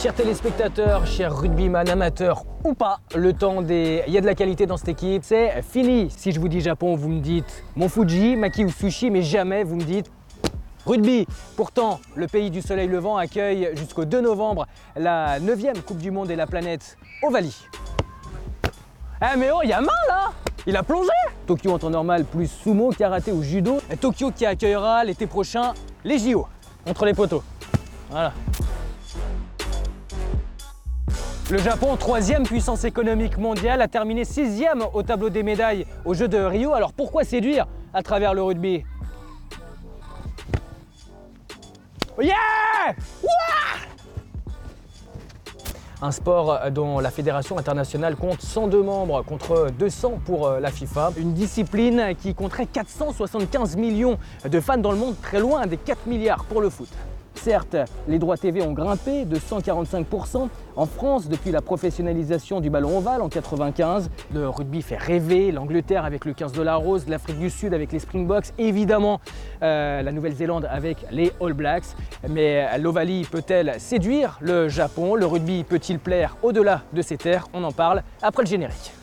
Chers téléspectateurs, chers rugbyman amateurs ou pas, le temps des. Il y a de la qualité dans cette équipe, c'est fini. Si je vous dis Japon, vous me dites Mon Fuji, Maki ou Sushi, mais jamais vous me dites Rugby. Pourtant, le pays du soleil levant accueille jusqu'au 2 novembre la 9e Coupe du Monde et la planète Ovalie. Eh mais oh, il y a main là Il a plongé Tokyo en temps normal, plus sumo, karaté ou judo. Tokyo qui accueillera l'été prochain les JO, contre les poteaux. Voilà. Le Japon, troisième puissance économique mondiale, a terminé sixième au tableau des médailles aux Jeux de Rio. Alors pourquoi séduire à travers le rugby? Yeah un sport dont la Fédération internationale compte 102 membres contre 200 pour euh, la FIFA. Une discipline qui compterait 475 millions de fans dans le monde, très loin des 4 milliards pour le foot. Certes, les droits TV ont grimpé de 145% en France depuis la professionnalisation du ballon ovale en 95. Le rugby fait rêver, l'Angleterre avec le 15 dollars rose, l'Afrique du Sud avec les Springboks, évidemment euh, la Nouvelle-Zélande avec les All Blacks. Mais l'Ovalie peut-elle séduire le Japon? Le rugby peut-il plaire au-delà de ces terres? On en parle après le générique.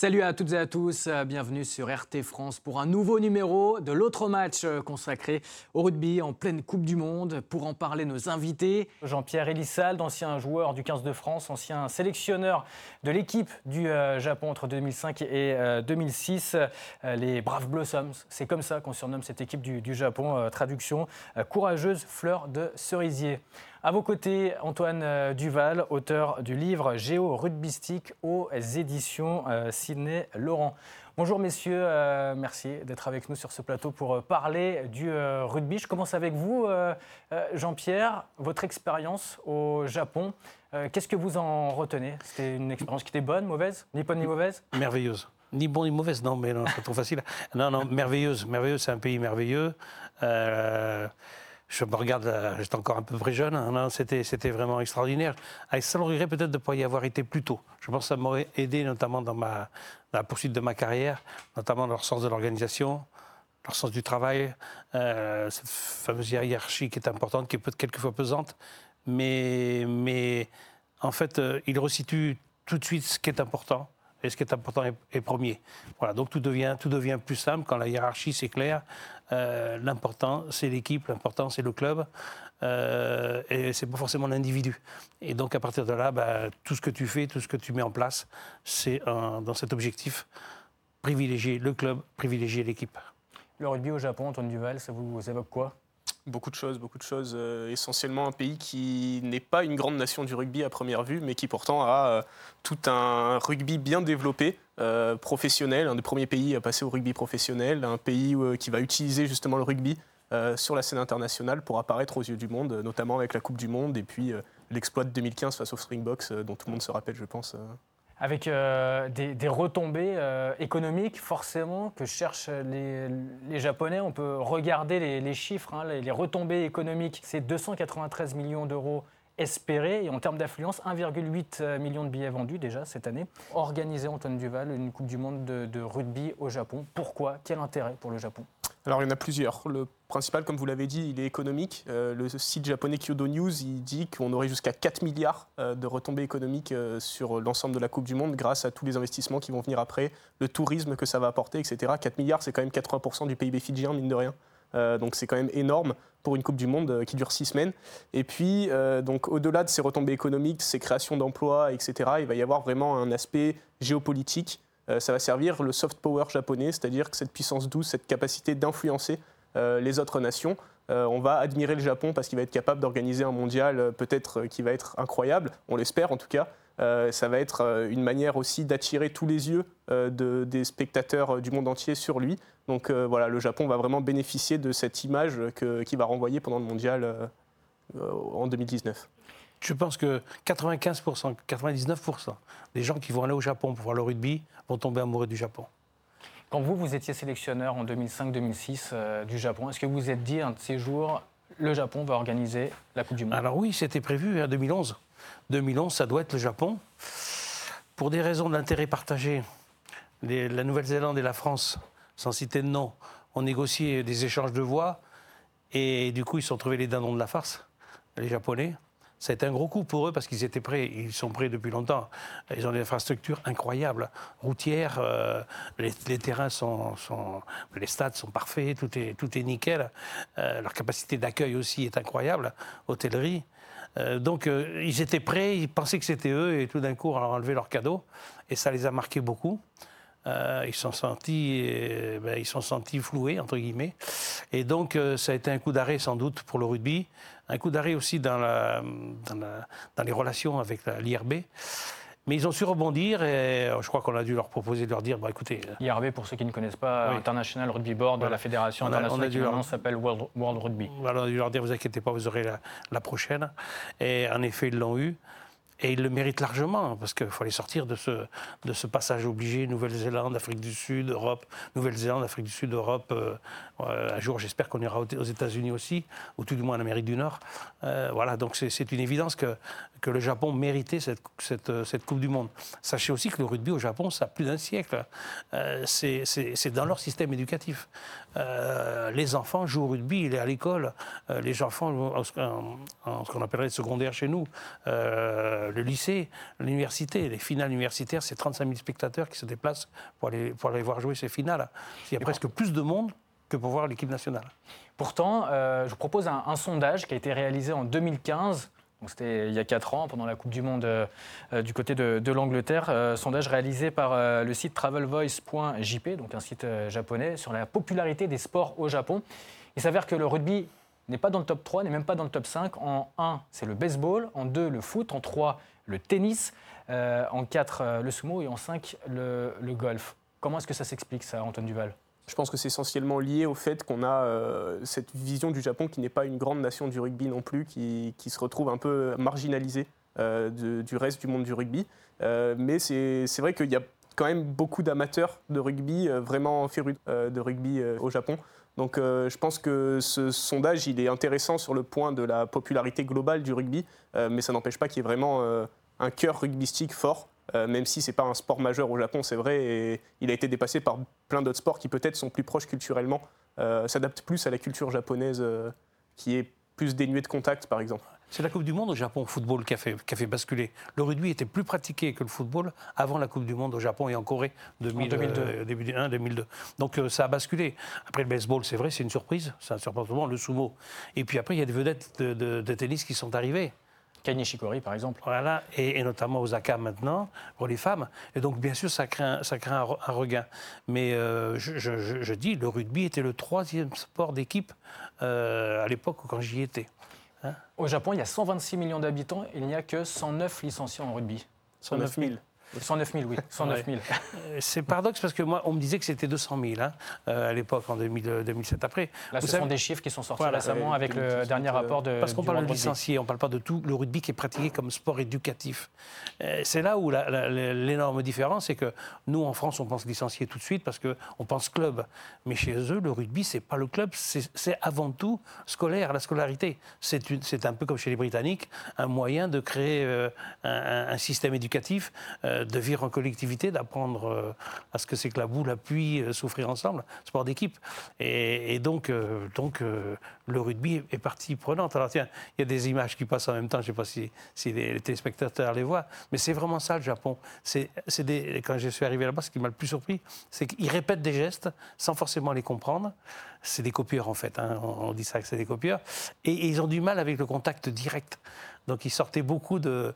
Salut à toutes et à tous, euh, bienvenue sur RT France pour un nouveau numéro de l'autre match euh, consacré au rugby en pleine Coupe du Monde. Pour en parler, nos invités, Jean-Pierre Elissal, ancien joueur du 15 de France, ancien sélectionneur de l'équipe du euh, Japon entre 2005 et 2006, les Braves Blossoms. C'est comme ça qu'on surnomme cette équipe du Japon, traduction courageuse fleur de cerisier. À vos côtés, Antoine euh, Duval, auteur du livre Géo rugbystique aux éditions euh, Sidney Laurent. Bonjour messieurs, euh, merci d'être avec nous sur ce plateau pour parler du rugby. Je commence avec vous, Jean-Pierre, votre expérience au Japon. Qu'est-ce que vous en retenez? C'était une expérience qui était bonne, mauvaise? Ni bonne ni mauvaise? Merveilleuse. Ni bonne ni mauvaise, non, mais non, c'est trop facile. Non, non, merveilleuse. Merveilleuse, c'est un pays merveilleux je me regarde, euh, j'étais encore un peu très jeune, hein, c'était, vraiment extraordinaire. Avec ça, regret peut-être de ne pas y avoir été plus tôt. Je pense que ça m'aurait aidé notamment dans, la poursuite de ma carrière, notamment dans leur sens de l'organisation, leur sens du travail, euh, cette fameuse hiérarchie qui est importante, qui peut être quelquefois pesante, mais, en fait, euh, il resitue tout de suite ce qui est important et ce qui est important est, premier. Voilà, donc tout devient, tout devient plus simple quand la hiérarchie c'est clair. Euh, l'important c'est l'équipe, l'important c'est le club, euh, et c'est pas forcément l'individu. Et donc à partir de là, bah, tout ce que tu fais, tout ce que tu mets en place, c'est dans cet objectif privilégier le club, privilégier l'équipe. Le rugby au Japon, Antoine Duval, ça vous évoque quoi? Beaucoup de choses, beaucoup de choses. Euh, essentiellement un pays qui n'est pas une grande nation du rugby à première vue, mais qui pourtant a euh, tout un rugby bien développé, euh, professionnel, un des premiers pays à passer au rugby professionnel, un pays qui va utiliser justement le rugby sur la scène internationale pour apparaître aux yeux du monde, notamment avec la Coupe du Monde et puis l'exploit de 2015 face aux Springboks, dont tout le monde se rappelle, je pense avec euh, des, retombées euh, économiques, forcément, que cherchent les, Japonais. On peut regarder les, chiffres, hein, les, retombées économiques. C'est 293 millions d'euros espérés. Et en termes d'affluence, 1,8 euh, million de billets vendus déjà cette année. Organiser, Antoine Duval, une Coupe du Monde de, de rugby au Japon. Pourquoi? Quel intérêt pour le Japon? Alors il y en a plusieurs. Le principal, comme vous l'avez dit, il est économique. Euh, le site japonais Kyodo News, il dit qu'on aurait jusqu'à 4 milliards euh, de retombées économiques euh, sur l'ensemble de la Coupe du Monde grâce à tous les investissements qui vont venir après, le tourisme que ça va apporter, etc. 4 milliards, c'est quand même 80% du PIB fidjien, mine de rien. donc c'est quand même énorme pour une Coupe du Monde qui dure 6 semaines. Et puis, donc au-delà de ces retombées économiques, ces créations d'emplois, etc., il va y avoir vraiment un aspect géopolitique ça va servir le soft power japonais, c'est-à-dire que cette puissance douce, cette capacité d'influencer euh, les autres nations. Euh, on va admirer le Japon parce qu'il va être capable d'organiser un mondial peut-être qui va être incroyable, on l'espère en tout cas. ça va être une manière aussi d'attirer tous les yeux des spectateurs du monde entier sur lui. Donc voilà, le Japon va vraiment bénéficier de cette image qu'il va renvoyer pendant le mondial en 2019 je pense que 95%, 99% des gens qui vont aller au Japon pour voir le rugby vont tomber amoureux du Japon. Quand vous, vous étiez sélectionneur en 2005-2006 euh, du Japon, est-ce que vous vous êtes dit un de ces jours, le Japon va organiser la Coupe du Monde? Alors oui, c'était prévu en hein, 2011. 2011, ça doit être le Japon. Pour des raisons d'intérêt partagé, la Nouvelle-Zélande et la France, sans citer de nom, ont négocié des échanges de voix et du coup, ils se sont trouvés les dindons de la farce, les Japonais. Ça a été un gros coup pour eux parce qu'ils étaient prêts, ils sont prêts depuis longtemps. Ils ont des infrastructures incroyables, routières, euh, les, terrains sont, les stades sont parfaits, tout est, nickel. Euh, leur capacité d'accueil aussi est incroyable, hôtellerie. Euh, donc ils étaient prêts, ils pensaient que c'était eux et tout d'un coup on leur a enlevé leur cadeau et ça les a marqués beaucoup. Ils sont sentis, ben, ils sont sentis floués entre guillemets, et donc ça a été un coup d'arrêt sans doute pour le rugby, un coup d'arrêt aussi dans, la, dans, les relations avec l'IRB. Mais ils ont su rebondir et je crois qu'on a dû leur proposer de leur dire bah, écoutez. IRB, pour ceux qui ne connaissent pas, International Rugby Board, de la fédération internationale qui maintenant s'appelle World, Rugby. on a dû leur dire vous inquiétez pas, vous aurez la, la prochaine. Et en effet, ils l'ont eu. Et il le mérite largement, parce qu'il fallait sortir de ce, de ce passage obligé, Nouvelle-Zélande, Afrique du Sud, Europe, Nouvelle-Zélande, Afrique du Sud, Europe. Euh, euh, un jour, j'espère qu'on ira aux États-Unis aussi, ou tout du moins en Amérique du Nord. Euh, voilà, donc c'est une évidence que, que le Japon méritait cette, cette, cette, Coupe du Monde. Sachez aussi que le rugby au Japon, ça a plus d'un siècle. c'est dans leur système éducatif. les enfants jouent au rugby, il est à l'école. les enfants, en, en, ce qu'on appellerait le secondaire chez nous, le lycée, l'université. Les finales universitaires, c'est 35 000 spectateurs qui se déplacent pour aller, pour aller voir jouer ces finales. Il y a presque plus de monde que pour voir l'équipe nationale. Pourtant, euh, je vous propose un, sondage qui a été réalisé en 2015. C'était il y a 4 ans, pendant la Coupe du Monde euh, euh, du côté de, l'Angleterre. sondage réalisé par le site travelvoice.jp, donc un site japonais, sur la popularité des sports au Japon. Il s'avère que le rugby n'est pas dans le top 3, n'est même pas dans le top 5. En 1, c'est le baseball. En 2, le foot. En 3, le tennis. En 4, euh, le sumo. Et en 5, le, golf. Comment est-ce que ça s'explique, ça, Antoine Duval? Je pense que c'est essentiellement lié au fait qu'on a euh, cette vision du Japon qui n'est pas une grande nation du rugby non plus, qui, se retrouve un peu marginalisée du reste du monde du rugby. mais c'est vrai qu'il y a quand même beaucoup d'amateurs de rugby, vraiment férus de rugby au Japon. Donc euh, je pense que ce sondage, il est intéressant sur le point de la popularité globale du rugby, euh, mais ça n'empêche pas qu'il y ait vraiment euh, un cœur rugbystique fort, même si ce n'est pas un sport majeur au Japon, c'est vrai, et il a été dépassé par plein d'autres sports qui peut-être sont plus proches culturellement, s'adaptent plus à la culture japonaise qui est plus dénuée de contact, par exemple. C'est la Coupe du Monde au Japon, football, qui a, fait, qui a fait basculer. Le rugby était plus pratiqué que le football avant la Coupe du Monde au Japon et en Corée, 2000, en 2002. Euh, début 2002. Donc euh, ça a basculé. Après le baseball, c'est vrai, c'est une surprise, c'est un surprenant, le sumo. Et puis après, il y a des vedettes de, tennis qui sont arrivées. Kei Nishikori, par exemple. Voilà, et, notamment Osaka maintenant, pour les femmes. Et donc, bien sûr, ça crée un, ça crée un, regain. Mais euh, je, je, dis, le rugby était le troisième sport d'équipe à l'époque quand j'y étais. Hein Au Japon, il y a 126 millions d'habitants, il n'y a que 109 licenciés en rugby. 109 000. 109 000, oui, 109 000. Euh, c'est paradoxe parce que moi, on me disait que c'était 200 000 hein, euh, à l'époque, en 2007. Après, Là, ce sont des chiffres qui sont sortis récemment avec le dernier rapport de. Parce qu'on parle de licenciés, on ne parle pas de tout le rugby qui est pratiqué comme sport éducatif. Euh, c'est là où l'énorme différence, c'est que nous, en France, on pense licencié tout de suite parce qu'on pense club. Mais chez eux, le rugby, c'est pas le club, c'est avant tout scolaire, la scolarité. C'est un peu comme chez les Britanniques, un moyen de créer un, un, système éducatif de vivre en collectivité, d'apprendre euh, à ce que c'est que la boue, la pluie, euh, souffrir ensemble, sport d'équipe. Et, donc, euh, donc le rugby est partie prenante. Alors tiens, il y a des images qui passent en même temps, je ne sais pas si, les, téléspectateurs les voient, mais c'est vraiment ça le Japon. C'est, quand je suis arrivé là-bas, ce qui m'a le plus surpris, c'est qu'ils répètent des gestes sans forcément les comprendre. C'est des copieurs en fait, hein. on, dit ça que c'est des copieurs. et ils ont du mal avec le contact direct. Donc il sortait beaucoup de,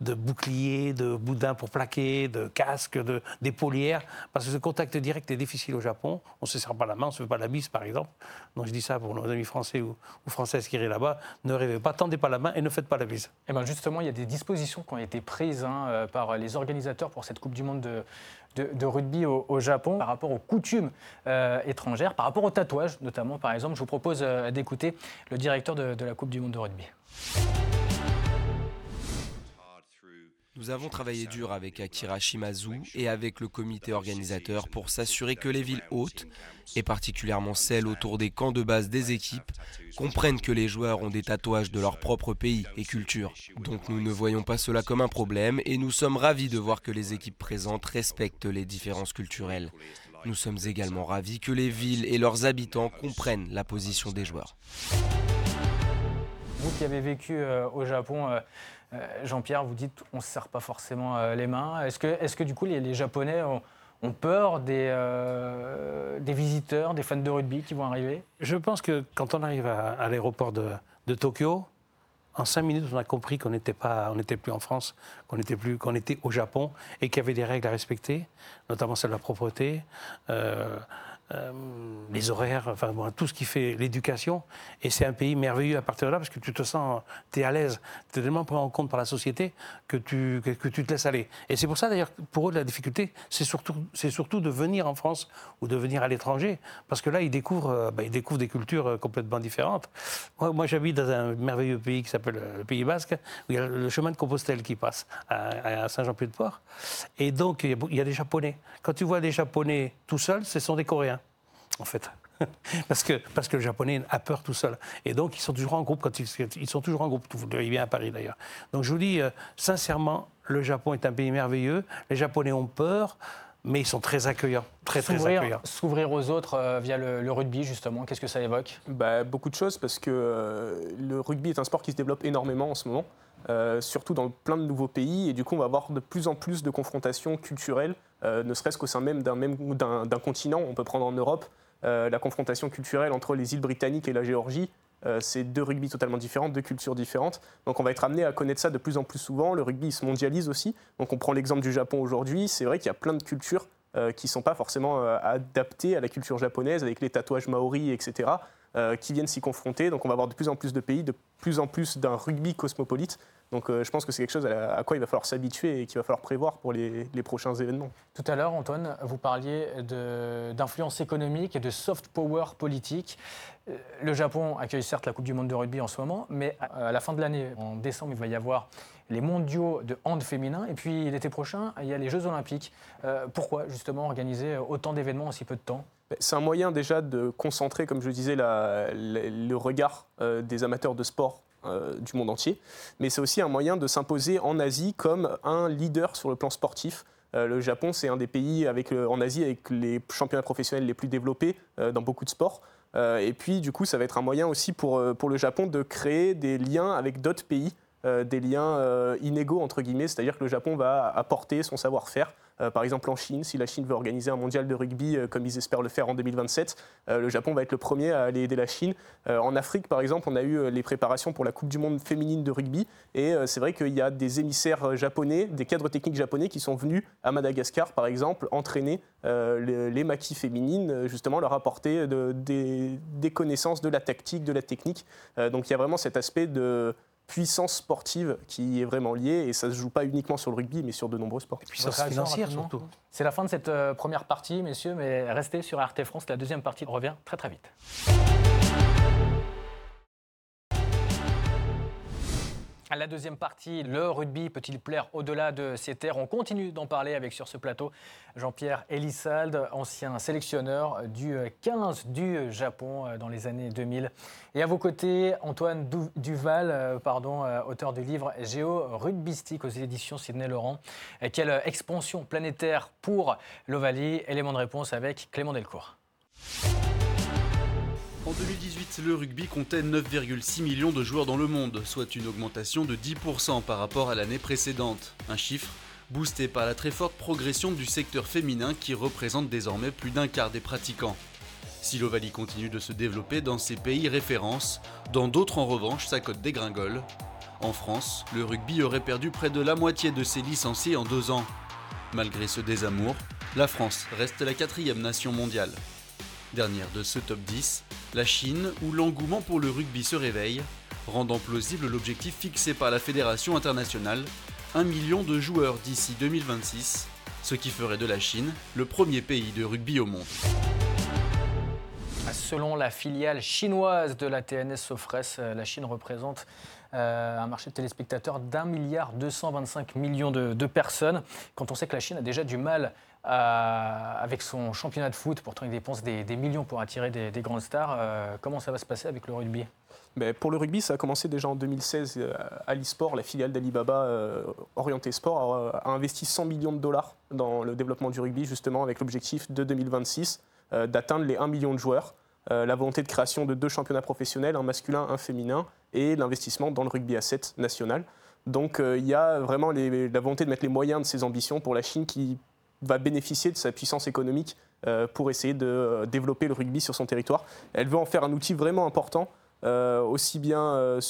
boucliers, de boudins pour plaquer, de casques, d'épaulières, parce que ce contact direct est difficile au Japon. On ne se serre pas la main, on ne se fait pas la bise, par exemple. Donc je dis ça pour nos amis français ou, françaises qui iraient là-bas. Ne rêvez pas, tendez pas la main et ne faites pas la bise. Et eh bien justement, il y a des dispositions qui ont été prises hein, euh, par les organisateurs pour cette Coupe du Monde de, rugby au, Japon par rapport aux coutumes euh, étrangères, par rapport au tatouage notamment, par exemple. Je vous propose euh, d'écouter le directeur de la Coupe du Monde de rugby. Nous avons travaillé dur avec Akira Shimazu et avec le comité organisateur pour s'assurer que les villes hautes, et particulièrement celles autour des camps de base des équipes, comprennent que les joueurs ont des tatouages de leur propre pays et culture. Donc nous ne voyons pas cela comme un problème et nous sommes ravis de voir que les équipes présentes respectent les différences culturelles. Nous sommes également ravis que les villes et leurs habitants comprennent la position des joueurs. Vous qui avez vécu euh, au Japon, euh, Jean-Pierre, vous dites on ne se serre pas forcément les mains. Est-ce que, du coup les, Japonais ont, peur des, des, visiteurs, des fans de rugby qui vont arriver? Je pense que quand on arrive à, l'aéroport de, Tokyo, en cinq minutes, on a compris qu'on n'était pas, on n'était plus en France, qu'on était plus, qu'on était au Japon et qu'il y avait des règles à respecter, notamment celle de la propreté. Euh, les horaires, enfin tout ce qui fait l'éducation. Et c'est un pays merveilleux à partir de là parce que tu te sens, tu es à l'aise, tu es tellement pris en compte par la société que tu, que, tu te laisses aller. Et c'est pour ça d'ailleurs, pour eux, la difficulté, c'est surtout, surtout de venir en France ou de venir à l'étranger parce que là, ils découvrent, euh, bah, ils découvrent des cultures euh, complètement différentes. Moi, j'habite dans un merveilleux pays qui s'appelle le Pays Basque, où il y a le chemin de Compostelle qui passe à, Saint-Jean-Pied-de-Port. Et donc, il y a des Japonais. Quand tu vois des Japonais tout seuls, ce sont des Coréens en fait. parce, que, parce que le japonais a peur tout seul. Et donc, ils sont toujours en groupe, quand ils, ils sont toujours en groupe. Vous le bien à Paris d'ailleurs. Donc, je vous dis, euh, sincèrement, le Japon est un pays merveilleux. Les Japonais ont peur, mais ils sont très accueillants. Très, très accueillants. S'ouvrir aux autres euh, via le, rugby, justement, qu'est-ce que ça évoque? Bah, Beaucoup de choses, parce que euh, le rugby est un sport qui se développe énormément en ce moment. surtout dans plein de nouveaux pays, et du coup on va avoir de plus en plus de confrontations culturelles euh, ne serait-ce qu'au sein même d'un continent. On peut prendre en Europe euh, la confrontation culturelle entre les îles britanniques et la Géorgie. Euh, c'est deux rugby totalement différents, deux cultures différentes. Donc on va être amené à connaître ça de plus en plus souvent. Le rugby se mondialise aussi. Donc on prend l'exemple du Japon aujourd'hui. C'est vrai qu'il y a plein de cultures qui ne sont pas forcément adaptées à la culture japonaise, avec les tatouages maoris, etc., qui viennent s'y confronter. Donc on va avoir de plus en plus de pays, de plus en plus d'un rugby cosmopolite. Donc euh, je pense que c'est quelque chose à, quoi il va falloir s'habituer et qu'il va falloir prévoir pour les, prochains événements. Tout à l'heure, Antoine, vous parliez d'influence économique et de soft power politique. Euh, le Japon accueille certes la Coupe du Monde de rugby en ce moment, mais à la fin de l'année, en décembre, il va y avoir les mondiaux de hand féminin. Et puis l'été prochain, il y a les Jeux olympiques. Euh, pourquoi justement organiser autant d'événements en si peu de temps? C'est un moyen déjà de concentrer, comme je disais, le regard des amateurs de sport euh, du monde entier, mais c'est aussi un moyen de s'imposer en Asie comme un leader sur le plan sportif. Euh, le Japon, c'est un des pays avec, en Asie avec les championnats professionnels les plus développés euh, dans beaucoup de sports. et puis, du coup, ça va être un moyen aussi pour, pour le Japon de créer des liens avec d'autres pays, des liens inégaux, entre guillemets, c'est-à-dire que le Japon va apporter son savoir-faire euh, par exemple, en Chine, si la Chine veut organiser un mondial de rugby euh, comme ils espèrent le faire en 2027, euh, le Japon va être le premier à aller aider la Chine. en Afrique, par exemple, on a eu les préparations pour la Coupe du Monde féminine de rugby. Et c'est vrai qu'il y a des émissaires japonais, des cadres techniques japonais qui sont venus à Madagascar, par exemple, entraîner les, maquis féminines, justement leur apporter des, connaissances de la tactique, de la technique. donc il y a vraiment cet aspect de puissance sportive qui est vraiment liée et ça se joue pas uniquement sur le rugby mais sur de nombreux sports. puissance financière surtout. C'est la fin de cette euh, première partie messieurs mais restez sur RT France, la deuxième partie revient très très vite. La deuxième partie, le rugby peut-il plaire au-delà de ses terres? On continue d'en parler avec sur ce plateau Jean-Pierre Elissalde, ancien sélectionneur du 15 du Japon euh, dans les années 2000. Et à vos côtés, Antoine Duval, euh, euh, auteur du livre Géo Rugbystique aux éditions Sidney Laurent. Quelle expansion planétaire pour l'Ovalie? Élément de réponse avec Clément Delcourt. En 2018, le rugby comptait 9,6 millions de joueurs dans le monde, soit une augmentation de 10% par rapport à l'année précédente. Un chiffre boosté par la très forte progression du secteur féminin qui représente désormais plus d'un quart des pratiquants. Si l'Ovalie continue de se développer dans ses pays références, dans d'autres en revanche sa cote dégringole. En France, le rugby aurait perdu près de la moitié de ses licenciés en deux ans. Malgré ce désamour, la France reste la quatrième nation mondiale. Dernière de ce top 10, la Chine, où l'engouement pour le rugby se réveille, rendant plausible l'objectif fixé par la Fédération internationale, 1 million de joueurs d'ici 2026, ce qui ferait de la Chine le premier pays de rugby au monde. Selon la filiale chinoise de la TNS Sofres, euh, la Chine représente euh, un marché de téléspectateurs d'un milliard 225 millions de, personnes. Quand on sait que la Chine a déjà du mal à, avec son championnat de foot, pourtant il dépense des, millions pour attirer des, des grandes stars, euh, comment ça va se passer avec le rugby? Mais pour le rugby, ça a commencé déjà en 2016. Euh, Alisport, la filiale d'Alibaba euh, orientée sport, a, a, investi 100 millions de dollars dans le développement du rugby, justement avec l'objectif de 2026 euh, d'atteindre les 1 million de joueurs. Euh, la volonté de création de deux championnats professionnels, un masculin, un féminin, et l'investissement dans le rugby à 7 national. Donc euh, il y a vraiment la volonté de mettre les moyens de ses ambitions pour la Chine qui va bénéficier de sa puissance économique euh, pour essayer de développer le rugby sur son territoire. Elle veut en faire un outil vraiment important, aussi bien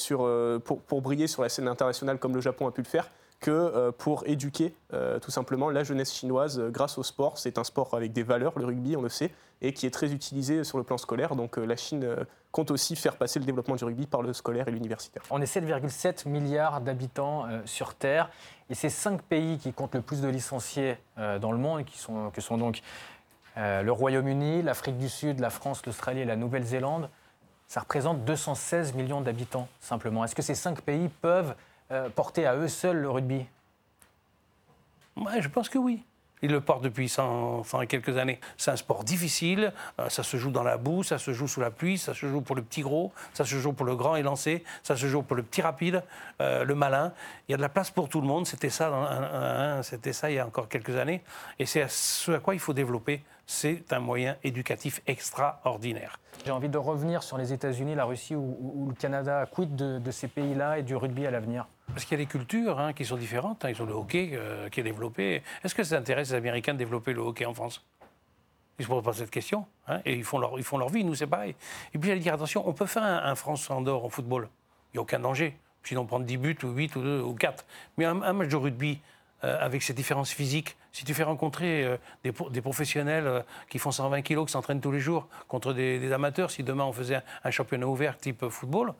pour, briller sur la scène internationale comme le Japon a pu le faire, que pour éduquer tout simplement la jeunesse chinoise grâce au sport. C'est un sport avec des valeurs, le rugby, on le sait, et qui est très utilisé sur le plan scolaire. Donc la Chine compte aussi faire passer le développement du rugby par le scolaire et l'universitaire. On est 7,7 milliards d'habitants euh, sur Terre et c'est cinq pays qui comptent le plus de licenciés euh, dans le monde, qui sont, que sont donc euh, le Royaume-Uni, l'Afrique du Sud, la France, l'Australie et la Nouvelle-Zélande. Ça représente 216 millions d'habitants simplement. Est-ce que ces cinq pays peuvent porter à eux seuls le rugby? Ouais, je pense que oui. Il le porte depuis 100, 100 et quelques années. C'est un sport difficile, euh, ça se joue dans la boue, ça se joue sous la pluie, ça se joue pour le petit gros, ça se joue pour le grand élancé, ça se joue pour le petit rapide, euh, le malin. Il y a de la place pour tout le monde, c'était ça, c'était ça il y a encore quelques années. Et c'est ce à quoi il faut développer. C'est un moyen éducatif extraordinaire. J'ai envie de revenir sur les États-Unis, la Russie ou, ou, le Canada. Quid de, de ces pays-là et du rugby à l'avenir? Parce qu'il y a des cultures hein, qui sont différentes. Hein. Ils ont le hockey euh, qui est développé. Est-ce que ça intéresse les Américains de développer le hockey en France? Ils ne se posent pas cette question. Hein, et ils font, leur, ils font leur vie, nous c'est pareil. Et puis j'allais dire, attention, on peut faire un, un France-Andorre en football. Il n'y a aucun danger. Sinon, prendre 10 buts, ou 8, ou 2, ou 4. Mais un, match de rugby, euh, avec ces différences physiques, si tu fais rencontrer euh, des, professionnels qui font 120 kilos, qui s'entraînent tous les jours, contre des, amateurs, si demain on faisait un championnat ouvert type football,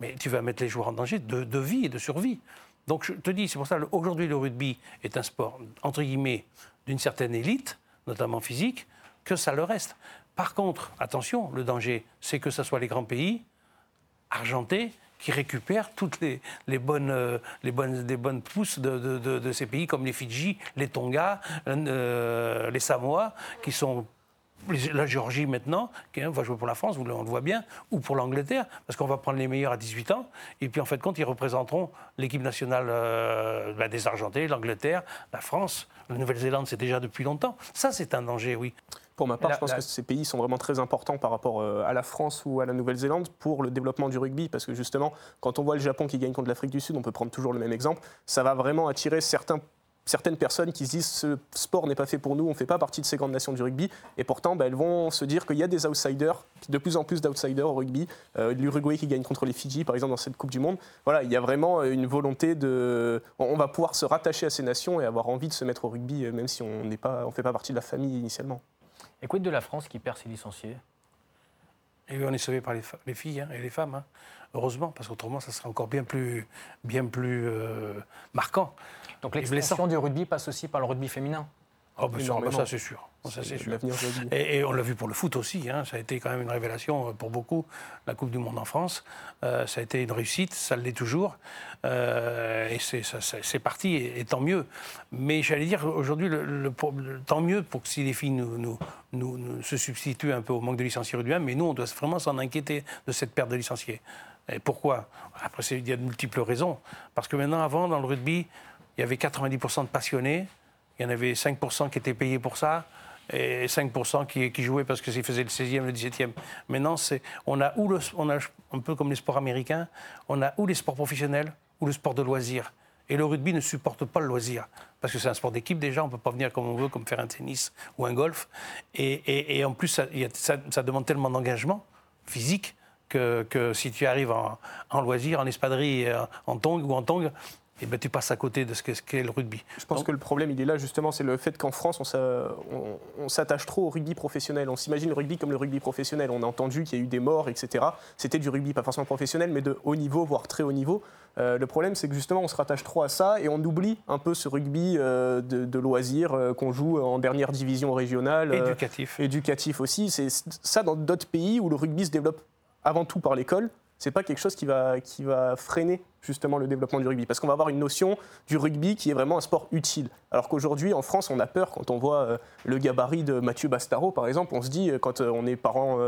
mais tu vas mettre les joueurs en danger de, vie et de survie. Donc je te dis, c'est pour ça qu'aujourd'hui le rugby est un sport, entre guillemets, d'une certaine élite, notamment physique, que ça le reste. Par contre, attention, le danger, c'est que ce soit les grands pays, argentés, qui récupèrent toutes les, les, bonnes, euh, les, bonnes, bonnes pousses de, ces pays comme les Fidji, les Tonga, euh, les Samoa, qui sont la Géorgie maintenant, qui va jouer pour la France, on le voit bien, ou pour l'Angleterre, parce qu'on va prendre les meilleurs à 18 ans, et puis en fait, compte, ils représenteront l'équipe nationale euh, bah, des Argentés, l'Angleterre, la France, la Nouvelle-Zélande, c'est déjà depuis longtemps. Ça, c'est un danger, oui. Pour ma part, la, je pense la... que ces pays sont vraiment très importants par rapport euh, à la France ou à la Nouvelle-Zélande pour le développement du rugby, parce que justement, quand on voit le Japon qui gagne contre l'Afrique du Sud, on peut prendre toujours le même exemple, ça va vraiment attirer certains certaines personnes qui se disent ce sport n'est pas fait pour nous, on ne fait pas partie de ces grandes nations du rugby, et pourtant bah, elles vont se dire qu'il y a des outsiders, de plus en plus d'outsiders au rugby. Euh, L'Uruguay qui gagne contre les Fidji, par exemple, dans cette Coupe du Monde. Voilà, il y a vraiment une volonté de. On va pouvoir se rattacher à ces nations et avoir envie de se mettre au rugby, même si on ne on fait pas partie de la famille initialement. Et quid de la France qui perd ses licenciés? Et on est sauvé par les, les filles hein, et les femmes, hein. heureusement, parce qu'autrement, ça serait encore bien plus, bien plus euh, marquant. Donc l'extension du rugby passe aussi par le rugby féminin Oh, ben, ça, ça c'est sûr. Ça, c'est sûr. Et, et, on l'a vu pour le foot aussi. Hein. Ça a été quand même une révélation pour beaucoup. La Coupe du Monde en France, euh, ça a été une réussite. Ça l'est toujours. Euh, et c'est parti. Et, et, tant mieux. Mais j'allais dire aujourd'hui, le, le, le, tant mieux pour que si les filles nous, nous, nous, nous, se substituent un peu au manque de licenciés rugby, mais nous, on doit vraiment s'en inquiéter de cette perte de licenciés. Et pourquoi? Après, il y a de multiples raisons. Parce que maintenant, avant, dans le rugby, il y avait 90% de passionnés. Il y en avait 5% qui étaient payés pour ça et 5% qui, jouaient parce qu'ils faisaient le 16e, le 17e. Maintenant, on a, ou le, on a un peu comme les sports américains, on a ou les sports professionnels ou le sport de loisir. Et le rugby ne supporte pas le loisir. Parce que c'est un sport d'équipe déjà, on ne peut pas venir comme on veut, comme faire un tennis ou un golf. Et, en plus, ça, demande tellement d'engagement physique que, si tu arrives en, en loisir, en espadrille, en tong ou en tong, et ben, tu passes à côté de ce qu'est le rugby. Je pense que le problème, il est là justement, c'est le fait qu'en France, on s'attache trop au rugby professionnel. On s'imagine le rugby comme le rugby professionnel. On a entendu qu'il y a eu des morts, etc. C'était du rugby, pas forcément professionnel, mais de haut niveau, voire très haut niveau. Euh, le problème, c'est que justement, on se rattache trop à ça et on oublie un peu ce rugby euh, de, loisirs euh, qu'on joue en dernière division régionale. éducatif. Éducatif aussi. C'est ça dans d'autres pays où le rugby se développe avant tout par l'école c'est pas quelque chose qui va, qui va freiner justement le développement du rugby. Parce qu'on va avoir une notion du rugby qui est vraiment un sport utile. Alors qu'aujourd'hui, en France, on a peur quand on voit euh, le gabarit de Mathieu Bastaro, par exemple. On se dit, euh, quand euh, on est parent,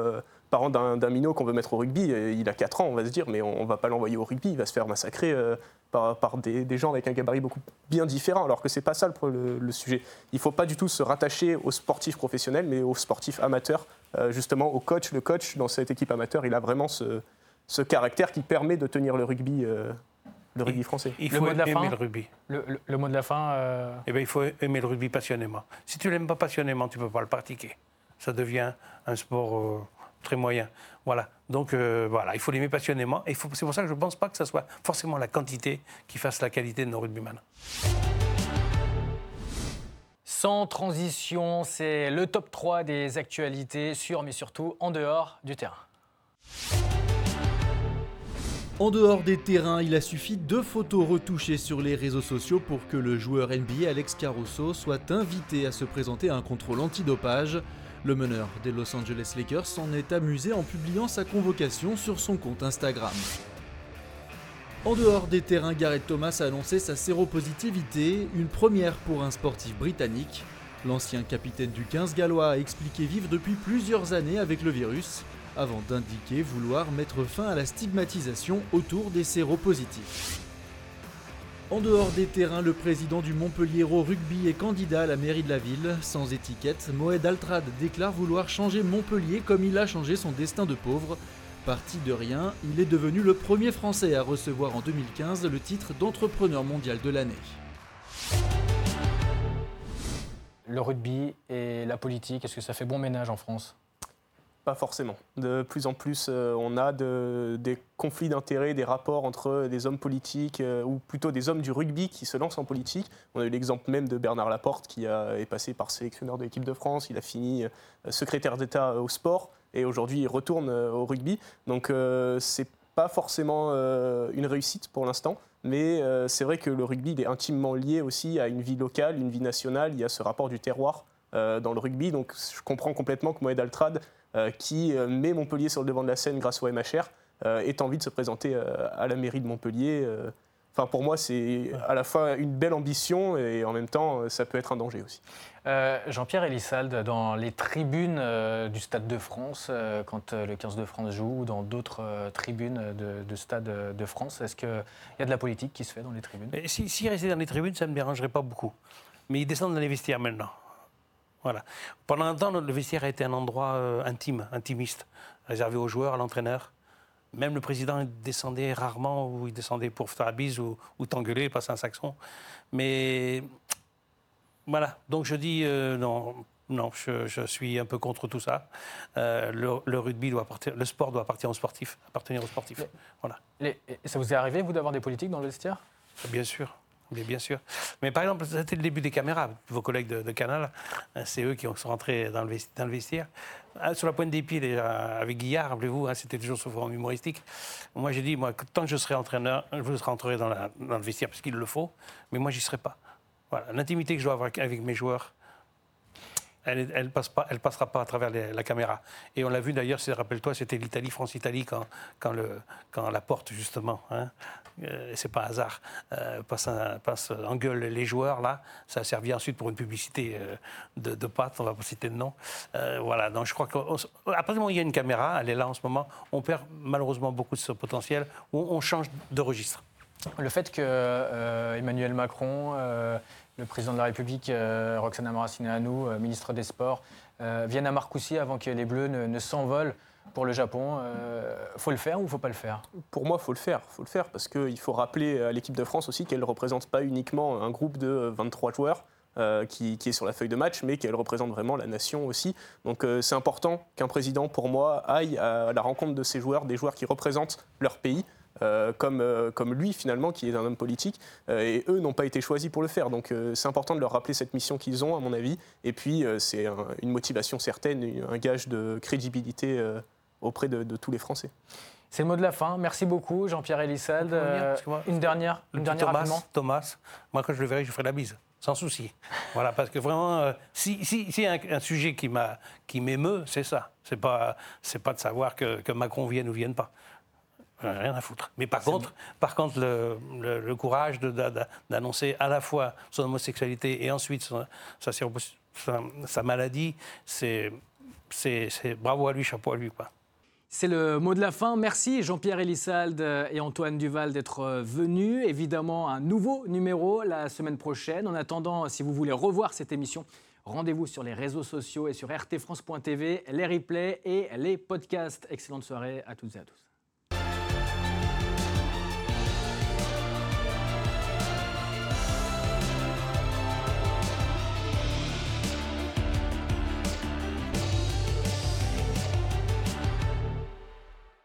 parent d'un minot qu'on veut mettre au rugby, il a 4 ans, on va se dire, mais on, ne va pas l'envoyer au rugby, il va se faire massacrer par, par des, gens avec un gabarit beaucoup bien différent. Alors que c'est pas ça le, sujet. Il faut pas du tout se rattacher aux sportifs professionnels, mais aux sportifs amateurs, justement au coach. Le coach, dans cette équipe amateur, il a vraiment ce ce caractère qui permet de tenir le rugby, euh, le rugby français. Il faut aimer le rugby. Le, mot de la fin euh, eh bien, Il faut aimer le rugby passionnément. Si tu ne l'aimes pas passionnément, tu ne peux pas le pratiquer. Ça devient un sport euh, très moyen. Voilà. Donc voilà, il faut l'aimer passionnément. Et c'est pour ça que je ne pense pas que ce soit forcément la quantité qui fasse la qualité de nos rugbyman. Sans transition, c'est le top 3 des actualités sur, mais surtout en dehors du terrain. En dehors des terrains, il a suffi deux photos retouchées sur les réseaux sociaux pour que le joueur NBA Alex Caruso soit invité à se présenter à un contrôle antidopage. Le meneur des Los Angeles Lakers s'en est amusé en publiant sa convocation sur son compte Instagram. En dehors des terrains, Gareth Thomas a annoncé sa séropositivité, une première pour un sportif britannique. L'ancien capitaine du 15 gallois a expliqué vivre depuis plusieurs années avec le virus avant d'indiquer vouloir mettre fin à la stigmatisation autour des séropositifs. En dehors des terrains, le président du Montpellier Rugby est candidat à la mairie de la ville. Sans étiquette, Moed Altrad déclare vouloir changer Montpellier comme il a changé son destin de pauvre. Parti de rien, il est devenu le premier Français à recevoir en 2015 le titre d'entrepreneur mondial de l'année. Le rugby et la politique, est-ce que ça fait bon ménage en France? Pas forcément. De plus en plus, euh, on a des conflits d'intérêts, des rapports entre des hommes politiques, euh, ou plutôt des hommes du rugby qui se lancent en politique. On a eu l'exemple même de Bernard Laporte qui a, est passé par sélectionneur de l'équipe de France, il a fini euh, secrétaire d'État au sport, et aujourd'hui il retourne au rugby. Donc c'est pas forcément une réussite pour l'instant, mais c'est vrai que le rugby est intimement lié aussi à une vie locale, une vie nationale, il y a ce rapport du terroir dans le rugby, donc je comprends complètement que Moed Altrad euh, qui euh, met Montpellier sur le devant de la scène grâce au MHR, euh, ait envie de se présenter à la mairie de Montpellier. Enfin, pour moi, c'est à la fois une belle ambition et en même temps, ça peut être un danger aussi. Jean-Pierre Elissalde, dans les tribunes du Stade de France, quand le 15 de France joue, ou dans d'autres tribunes de, Stade de France, est-ce qu'il y a de la politique qui se fait dans les tribunes? S'ils si, restaient dans les tribunes, ça ne me dérangerait pas beaucoup. Mais ils descendent dans les vestiaires maintenant. Voilà. Pendant un temps, le vestiaire a été un endroit euh, intime, intimiste, réservé aux joueurs, à l'entraîneur. Même le président descendait rarement, ou il descendait pour faire la bise ou, t'engueuler, passer un saxon. Mais voilà, donc je dis euh, non, non, je, suis un peu contre tout ça. Euh, le, rugby doit appartenir, le sport doit appartenir aux sportifs, appartenir aux sportifs. voilà. ça vous est arrivé, vous, d'avoir des politiques dans le vestiaire? Bien sûr. Mais bien sûr. Mais par exemple, c'était le début des caméras. Vos collègues de, Canal, hein, c'est eux qui sont rentrés dans le, vestiaire. Ah, sur la pointe des pieds, avec Guillard, rappelez-vous, hein, c'était toujours sous forme humoristique. Moi, j'ai dit, moi, tant que je serai entraîneur, je rentrerai dans, dans le vestiaire parce qu'il le faut, mais moi, j'y serai pas. L'intimité que je dois avoir avec mes joueurs, elle elle passera pas à travers la caméra. Et on l'a vu d'ailleurs, rappelle-toi, c'était l'Italie, France-Italie, quand la porte, justement, hein, euh, c'est pas un hasard, euh, passe, passe, engueule les joueurs, là, ça a servi ensuite pour une publicité euh, de, de pâtes, on va pas citer de nom. Euh, voilà, donc je crois qu'à partir du moment où il y a une caméra, elle est là en ce moment, on perd malheureusement beaucoup de ce potentiel, où on change de registre. Le fait que Emmanuel Macron le président de la République, euh, Roxana Maracineanu, euh, ministre des Sports, euh, viennent à Marcoussis avant que les Bleus ne, s'envolent pour le Japon. Il faut le faire ou faut pas le faire? Pour moi, faut le faire. faut le faire parce qu'il faut rappeler à l'équipe de France aussi qu'elle ne représente pas uniquement un groupe de 23 joueurs. qui, est sur la feuille de match, mais qu'elle représente vraiment la nation aussi. Donc c'est important qu'un président, pour moi, aille à la rencontre de ces joueurs, des joueurs qui représentent leur pays, comme, comme lui finalement, qui est un homme politique, et eux n'ont pas été choisis pour le faire. Donc c'est important de leur rappeler cette mission qu'ils ont, à mon avis, et puis c'est une motivation certaine, un gage de crédibilité auprès de, tous les Français. C'est le mot de la fin. Merci beaucoup, Jean-Pierre Elissalde. une dernière, une dernière Thomas, Thomas, moi quand je le verrai, je ferai la bise sans souci. Voilà, parce que vraiment, euh, si, si, si un, un, sujet qui m'a qui m'émeut, c'est ça. C'est pas c'est pas de savoir que, que, Macron vienne ou vienne pas. Rien à foutre. Mais par contre, par contre, le, le, courage d'annoncer à la fois son homosexualité et ensuite sa, sa, sa maladie, c'est bravo à lui, chapeau à lui, quoi. C'est le mot de la fin. Merci Jean-Pierre Elissalde et Antoine Duval d'être venus. Évidemment, un nouveau numéro la semaine prochaine. En attendant, si vous voulez revoir cette émission, rendez-vous sur les réseaux sociaux et sur rtfrance.tv, les replays et les podcasts. Excellente soirée à toutes et à tous.